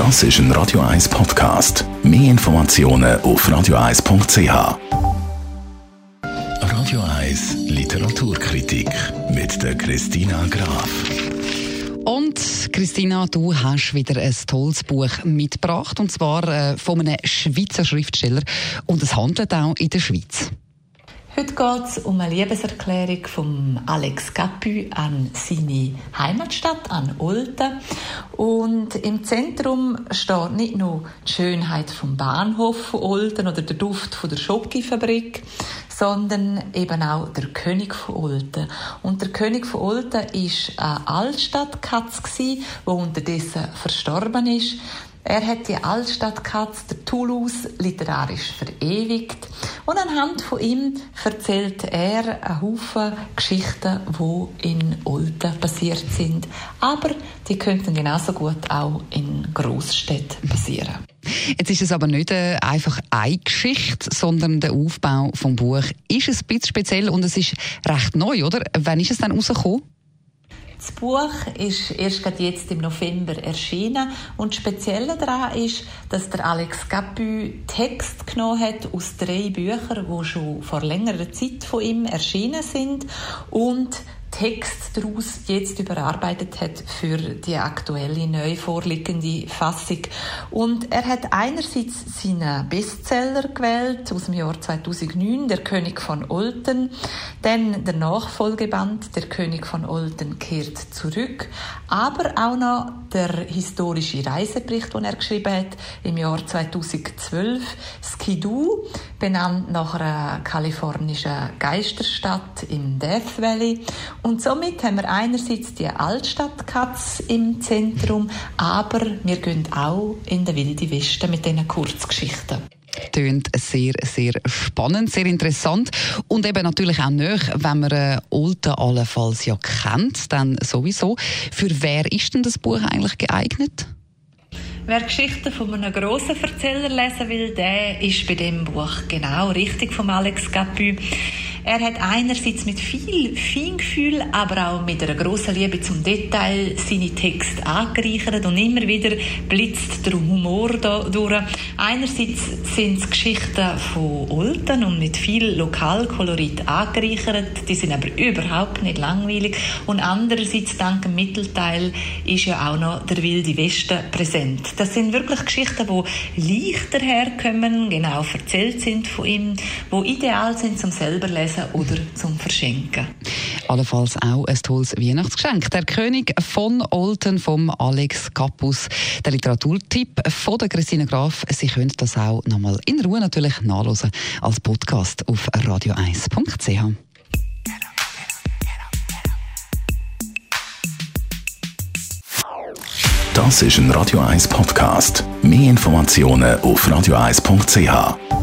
Das ist ein Radio 1 Podcast. Mehr Informationen auf radio1.ch. Radio 1 Literaturkritik mit der Christina Graf. Und Christina, du hast wieder ein tolles Buch mitgebracht, und zwar äh, von einem Schweizer Schriftsteller. Und es handelt auch in der Schweiz. Heute geht es um eine Liebeserklärung von Alex Capu an seine Heimatstadt, an Olten. Und im Zentrum steht nicht nur die Schönheit vom Bahnhof von Olten oder der Duft von der Schokifabrik, sondern eben auch der König von Olten. Und der König von Olten war eine Altstadtkatz, die unterdessen verstorben ist. Er hat die Altstadtkatze der Toulouse literarisch verewigt und anhand von ihm erzählt er einen Haufen Geschichten, die in Olten passiert sind. Aber die könnten genauso gut auch in Großstädten passieren. Jetzt ist es aber nicht äh, einfach eine Geschichte, sondern der Aufbau vom Buch ist ein bisschen speziell und es ist recht neu, oder? Wann ist es dann rausgekommen? Das Buch ist erst jetzt im November erschienen. Und speziell daran ist, dass der Alex Capu Text genommen hat aus drei Büchern, die schon vor längerer Zeit von ihm erschienen sind. Und Text daraus jetzt überarbeitet hat für die aktuelle neu vorliegende Fassung. Und er hat einerseits seinen Bestseller gewählt aus dem Jahr 2009, Der König von Olten, dann der Nachfolgeband Der König von Olten kehrt zurück, aber auch noch der historische Reisebericht, den er geschrieben hat im Jahr 2012, Skidoo, benannt nach einer kalifornischen Geisterstadt im Death Valley und somit haben wir einerseits die Altstadtkatz im Zentrum, aber wir gehen auch in den wilde Westen mit diesen Kurzgeschichten. Tönt sehr, sehr spannend, sehr interessant und eben natürlich auch nöch, wenn man äh, Olten allenfalls ja kennt, dann sowieso. Für wer ist denn das Buch eigentlich geeignet? Wer Geschichten von einem grossen Erzähler lesen will, der ist bei dem Buch genau richtig von Alex Capu. Er hat einerseits mit viel Feingefühl, aber auch mit einer grossen Liebe zum Detail seine Texte angereichert und immer wieder blitzt der Humor da durch. Einerseits sind es Geschichten von Olten und mit viel Lokalkolorit angereichert, die sind aber überhaupt nicht langweilig und andererseits dank dem Mittelteil ist ja auch noch der wilde Westen präsent. Das sind wirklich Geschichten, die leichter herkommen, genau erzählt sind von ihm, die ideal sind zum selber lesen lesen oder zum Verschenken. Allenfalls auch ein tolles Weihnachtsgeschenk. Der König von Olten vom Alex Kappus. Der Literaturtipp von der Christine Graf. Sie können das auch nochmal in Ruhe natürlich nachlesen als Podcast auf radio1.ch. Das ist ein Radio 1 Podcast. Mehr Informationen auf radio1.ch.